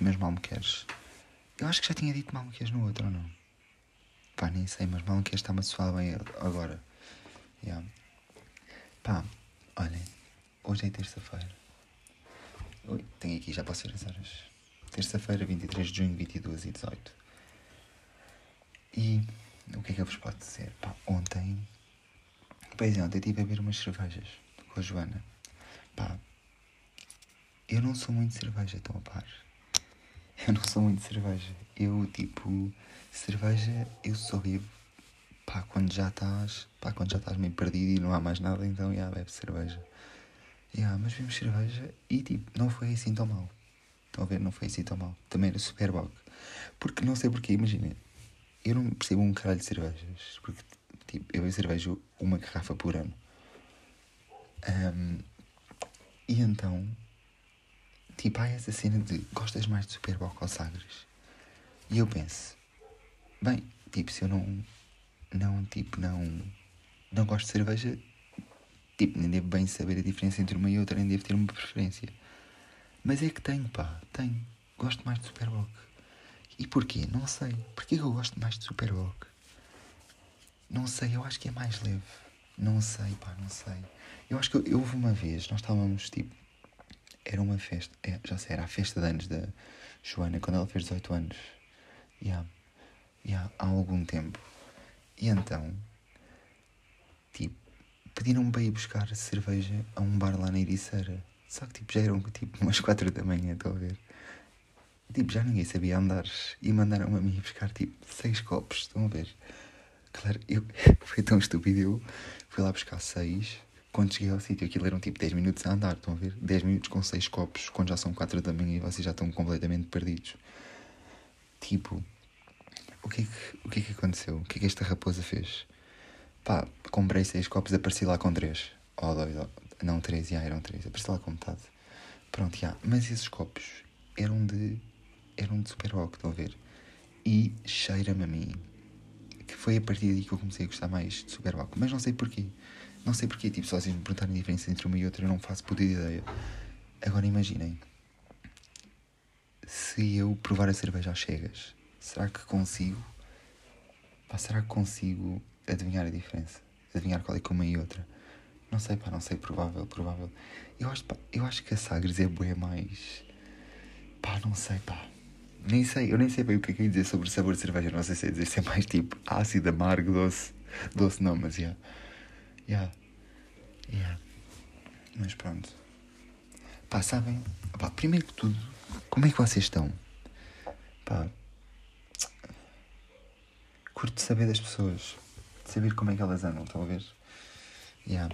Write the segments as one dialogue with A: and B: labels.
A: tipo, meus malmequeres. Eu acho que já tinha dito malmequeres no outro, ou não? Pá, nem sei, mas malmequeres está-me a soar bem agora. Yeah. Pá, olhem, hoje é terça-feira. Tenho aqui, já posso ver as horas. Terça-feira, 23 de junho, 22 e 18. E o que é que eu vos posso dizer? Pá, ontem. Pois é, ontem estive a beber umas cervejas com a Joana. Pá, eu não sou muito cerveja, estão a par. Eu não sou muito cerveja. Eu, tipo, cerveja eu só bebo, pá, quando já estás, pá, quando já estás meio perdido e não há mais nada, então, já, bebe cerveja. Yeah, mas vimos cerveja e, tipo, não foi assim tão mal. Estão a ver? Não foi assim tão mal. Também era super bom. Porque não sei porquê, imagina. Eu não percebo um caralho de cervejas. Porque, tipo, eu bebo cerveja uma garrafa por ano. Um, e então, Tipo, há essa cena de gostas mais de Superboc ou Sagres? E eu penso, bem, tipo, se eu não, não, tipo, não, não gosto de cerveja, tipo, nem devo bem saber a diferença entre uma e outra, nem devo ter uma preferência. Mas é que tenho, pá, tenho. Gosto mais de Superboc. E porquê? Não sei. Porquê que eu gosto mais de Superboc? Não sei, eu acho que é mais leve. Não sei, pá, não sei. Eu acho que eu, eu houve uma vez, nós estávamos, tipo, era uma festa, é, já sei, era a festa de anos da Joana, quando ela fez 18 anos. Yeah, yeah, há algum tempo. E então, tipo, pediram-me para ir buscar cerveja a um bar lá na Ericeira. Só que tipo, já eram tipo umas 4 da manhã, estou a ver. Tipo, já ninguém sabia andar. E mandaram-me a mim buscar tipo 6 copos, estão a ver? Claro, eu foi tão estúpido. Eu fui lá buscar 6 quando cheguei ao sítio, aquilo eram tipo 10 minutos a andar, estão a ver? 10 minutos com 6 copos, quando já são 4 da manhã e vocês já estão completamente perdidos. Tipo, o que é que, o que, é que aconteceu? O que é que esta raposa fez? Pá, comprei 6 copos, apareci lá com 3. Ou 2, não 3, já eram 3, apareci lá com metade. Pronto, já. Mas esses copos eram de. eram de super rock, estão a ver? E cheira-me a mim. Que foi a partir daí que eu comecei a gostar mais de super rock. Mas não sei porquê. Não sei porquê, tipo, se me perguntarem a diferença entre uma e outra, eu não faço puta ideia. Agora imaginem, se eu provar a cerveja às cegas, será que consigo? Pá, será que consigo adivinhar a diferença? Adivinhar qual é que uma e outra? Não sei, pá, não sei, provável, provável. Eu acho, pá, eu acho que a Sagres é bué mais. Pá, não sei, pá. Nem sei, eu nem sei bem o que é que ia dizer sobre o sabor de cerveja. Não sei se é dizer se é mais tipo ácido, amargo, doce. Doce não, mas já. Yeah. Yeah. Yeah. Mas pronto. Pá, sabem? Pá, primeiro que tudo, como é que vocês estão? Pá. Curto saber das pessoas. Saber como é que elas andam, ver? Yeah.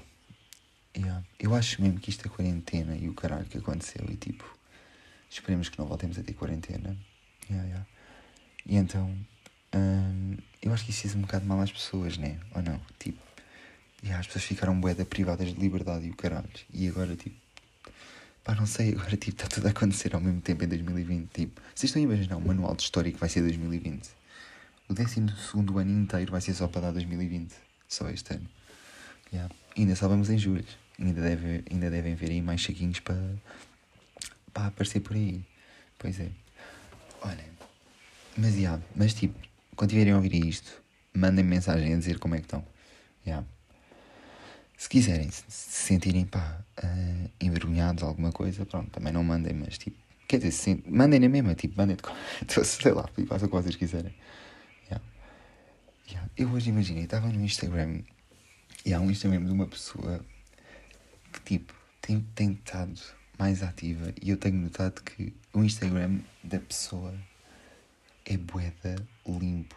A: Yeah. Eu acho mesmo que isto é quarentena e o caralho que aconteceu e tipo. Esperemos que não voltemos a ter quarentena. Yeah, yeah. E então. Hum, eu acho que isso fez um bocado mal às pessoas, né? Ou não? Tipo e as pessoas ficaram boeda privadas de liberdade e o caralho. E agora, tipo, pá, não sei, agora, tipo, está tudo a acontecer ao mesmo tempo em 2020. Tipo, vocês estão a imaginar, o manual de história que vai ser 2020. O 12 ano inteiro vai ser só para dar 2020. Só este ano. Yeah. ainda só vamos em julho. Ainda, deve, ainda devem ver aí mais chequinhos para, para aparecer por aí. Pois é. Olhem. Mas, yeah, mas tipo, quando tiverem a ouvir isto, mandem mensagem a dizer como é que estão. Yeah. Se quiserem se sentirem pá, uh, envergonhados alguma coisa, pronto, também não mandem, mas tipo, quer dizer, se, mandem na mesma, tipo, mandem de sei lá, façam o que vocês quiserem. Yeah. Yeah. Eu hoje imaginei, estava no Instagram e há um Instagram de uma pessoa que tipo tem, tem estado mais ativa e eu tenho notado que o Instagram da pessoa é boeda limpo.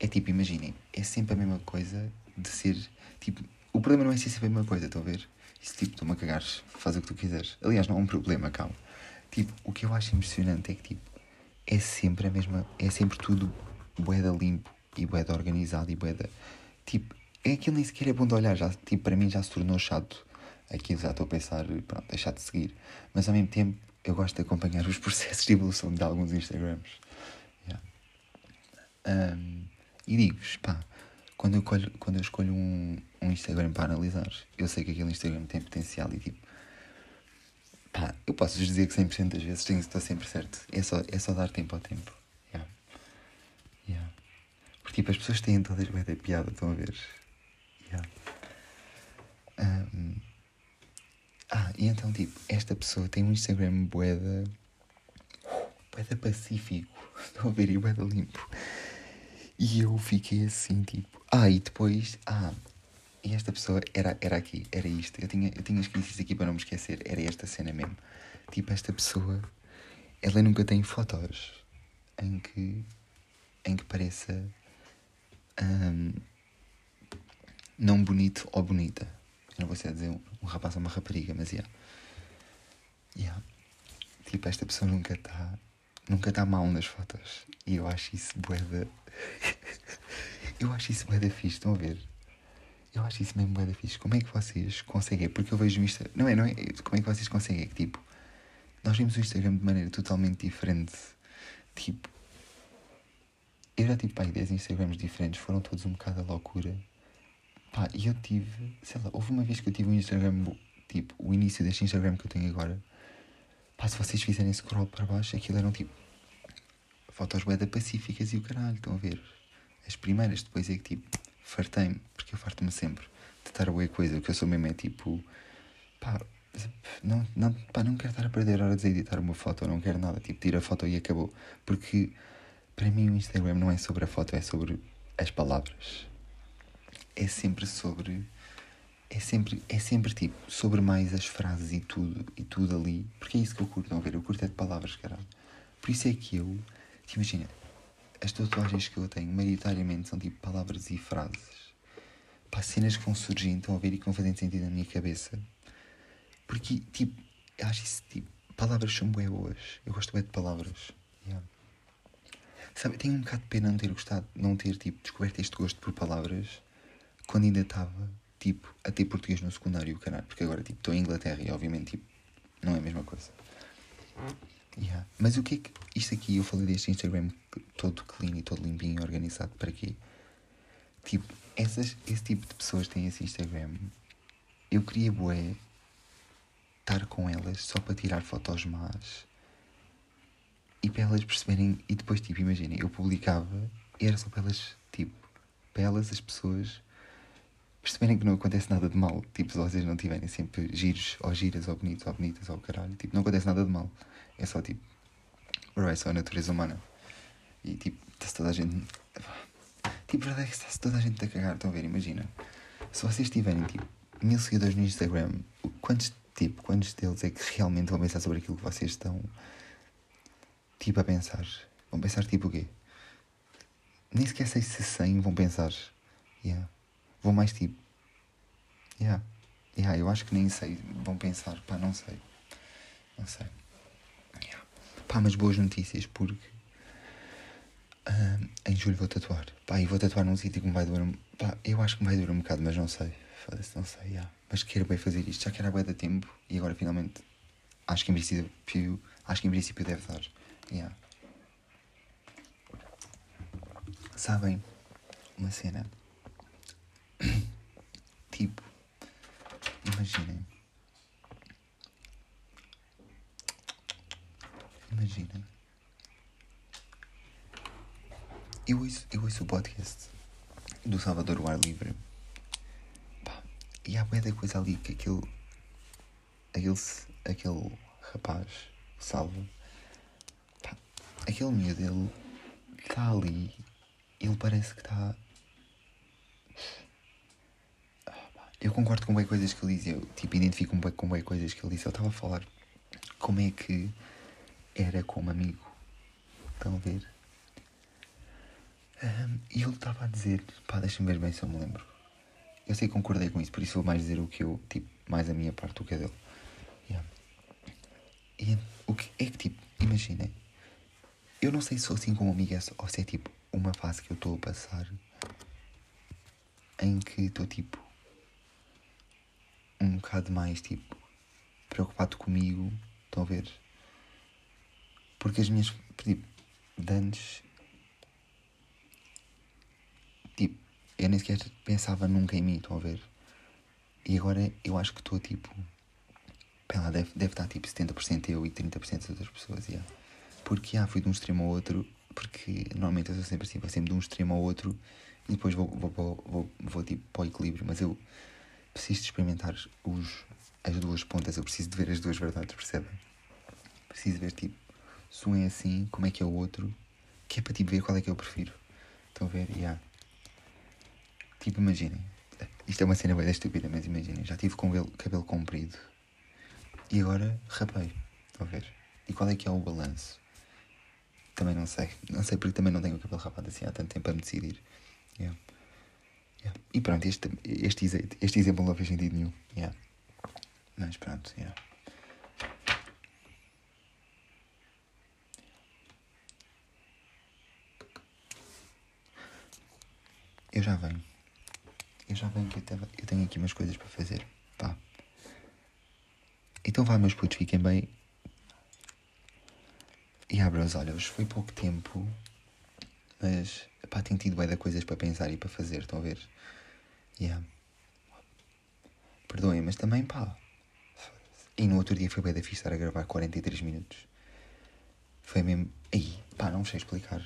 A: É tipo, imaginem, é sempre a mesma coisa de ser tipo o problema não é ser sempre a mesma coisa, estão a ver? Isso tipo, a cagares, faz o que tu quiseres. Aliás, não é um problema, calma. Tipo, o que eu acho impressionante é que, tipo, é sempre a mesma. É sempre tudo boeda limpo e boeda organizado e boeda. Tipo, é aquilo nem sequer é bom de olhar. Já, tipo, para mim já se tornou chato. Aquilo já estou a pensar, pronto, deixar de seguir. Mas ao mesmo tempo, eu gosto de acompanhar os processos de evolução de alguns Instagrams. Yeah. Um, e digo-vos, pá, quando eu, quando eu escolho um, um Instagram para analisar, eu sei que aquele Instagram tem potencial e tipo. Pá, eu posso vos dizer que 100% das vezes tenho, estou sempre certo. É só, é só dar tempo ao tempo. Yeah. Yeah. Porque tipo, as pessoas têm todas bem da piada, estão a ver? Yeah. Um, ah, e então tipo, esta pessoa tem um Instagram boeda. boeda pacífico. Estão a ver? E boeda limpo. E eu fiquei assim, tipo. Ah, e depois. Ah, e esta pessoa era, era aqui, era isto. Eu tinha, eu tinha escrito isso aqui para não me esquecer. Era esta cena mesmo. Tipo, esta pessoa, ela nunca tem fotos em que, em que pareça um, não bonito ou bonita. Eu não vou ser dizer um, um rapaz ou uma rapariga, mas yeah. yeah. Tipo, esta pessoa nunca está nunca está mal nas fotos. E eu acho isso boeda. Eu acho isso boeda fixe, estão a ver? Eu acho isso mesmo boeda fixe. Como é que vocês conseguem? Porque eu vejo isto. Não é, não é? Como é que vocês conseguem? Que tipo, nós vimos o Instagram de maneira totalmente diferente. Tipo, eu já tive, pá, 10 Instagrams diferentes, foram todos um bocado a loucura. Pá, e eu tive, sei lá, houve uma vez que eu tive um Instagram, tipo, o início deste Instagram que eu tenho agora. Pá, se vocês fizerem scroll para baixo, aquilo eram tipo fotos da pacíficas e o caralho, estão a ver? As primeiras, depois é que tipo, fartei-me, porque eu farto-me sempre de estar a boa coisa, o que eu sou mesmo é tipo, pá, não, não, pá, não quero estar a perder horas a editar uma foto, não quero nada, tipo, tira a foto e acabou. Porque para mim o Instagram não é sobre a foto, é sobre as palavras. É sempre sobre. É sempre, é sempre tipo, sobre mais as frases e tudo, e tudo ali. Porque é isso que eu curto, não ver? Eu curto é de palavras, caralho. Por isso é que eu, te imagina, as tatuagens que eu tenho, maioritariamente, são tipo palavras e frases. Pá, cenas que vão surgindo, estão a ver e que vão fazendo sentido na minha cabeça. Porque, tipo, acho isso, tipo, palavras são bem boas. Eu gosto bem de palavras. Yeah. Sabe, tenho um bocado de pena não ter gostado, não ter, tipo, descoberto este gosto por palavras quando ainda estava, tipo, a ter português no secundário, caralho. Porque agora, tipo, estou em Inglaterra e, obviamente, tipo, não é a mesma coisa. Yeah. Mas o que é que. Isto aqui, eu falei deste Instagram todo clean e todo limpinho, organizado, para quê? Tipo, essas, esse tipo de pessoas têm esse Instagram. Eu queria, bué, estar com elas só para tirar fotos más e para elas perceberem. E depois, tipo, imaginem, eu publicava e era só para elas, tipo, para elas, as pessoas, perceberem que não acontece nada de mal. Tipo, se vocês não tiverem sempre giros, ou giras, ou bonitos, ou bonitas, ou caralho, tipo, não acontece nada de mal. É só tipo, bro, é só a natureza humana. E tipo, está-se toda a gente. Tipo, verdade é que está-se toda a gente a cagar, estão a ver? Imagina. Se vocês tiverem, tipo, mil seguidores no Instagram, quantos, tipo, quantos deles é que realmente vão pensar sobre aquilo que vocês estão, tipo, a pensar? Vão pensar, tipo, o quê? Nem sequer sei se 100 vão pensar. Yeah. Vão mais, tipo, yeah. Yeah, eu acho que nem sei. Vão pensar, pá, não sei. Não sei. Pá, mas boas notícias, porque Uh, em julho vou tatuar. Pá, e vou tatuar num sítio que me vai um... Pá, eu acho que me vai doer um bocado, mas não sei. Foda-se, não sei, yeah. Mas quero bem fazer isto. Já que era bem da tempo e agora finalmente acho que em princípio, acho que em princípio deve dar. Yeah. Sabem, uma cena. tipo, imaginem. Imaginem Eu ouço, eu ouço o podcast do Salvador o Ar Livre. Pá, e há bué da coisa ali que aquele, aquele, aquele rapaz, Salva, pá, aquele miúdo, ele está ali, ele parece que está... Eu concordo com bem coisas que ele diz, eu tipo, identifico-me bem com bem coisas que ele disse. Ele estava a falar como é que era como amigo. Estão a ver? Um, e ele estava a dizer, pá, deixa-me ver bem se eu me lembro. Eu sei que concordei com isso, por isso vou mais dizer o que eu, tipo, mais a minha parte do que a dele. Yeah. E o que é que, tipo, imaginem, eu não sei se sou assim como amiga é ou se é tipo uma fase que eu estou a passar em que estou tipo um bocado mais tipo preocupado comigo, estão a ver? Porque as minhas tipo, de antes Tipo, eu nem sequer pensava nunca em mim, estão a ver? E agora eu acho que estou tipo. Pá, lá deve, deve estar tipo 70% eu e 30% das outras pessoas, yeah. Porque, ah, fui de um extremo ao outro, porque normalmente eu sou sempre assim, vou sempre de um extremo ao outro e depois vou, vou, vou, vou, vou tipo para o equilíbrio, mas eu preciso de experimentar os, as duas pontas, eu preciso de ver as duas verdades, percebem? Preciso ver, tipo, se um é assim, como é que é o outro, que é para tipo ver qual é que eu prefiro. Estão a ver? Yeah. Tipo, imaginem, isto é uma cena bem estúpida, mas imaginem, já tive com cabelo, comprido e agora rapei, estão a ver? E qual é que é o balanço? Também não sei, não sei porque também não tenho o cabelo rapado assim há tanto tempo para me decidir. Yeah. Yeah. E pronto, este, este, este exemplo não fez sentido nenhum. Yeah. Mas pronto, yeah. Eu já venho. Eu já venho que eu, tenho aqui umas coisas para fazer. Pá. Então vá, meus putos, fiquem bem. E abra os olhos. Foi pouco tempo, mas pá, tenho tido bem de coisas para pensar e para fazer, estão a ver? Yeah. Perdoem, mas também pá. E no outro dia foi bem da fixe estar a gravar 43 minutos. Foi mesmo. Aí, pá, não sei explicar.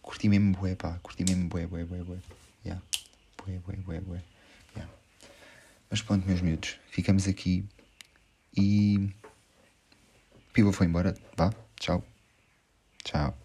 A: Curti mesmo bué, pá. Curti mesmo bué, bué, bué, bué. Yeah. Bué, bué, bué, bué. Yeah. Mas pronto, meus miúdos. Ficamos aqui. E. Piva foi embora. Vá. Tchau. Tchau.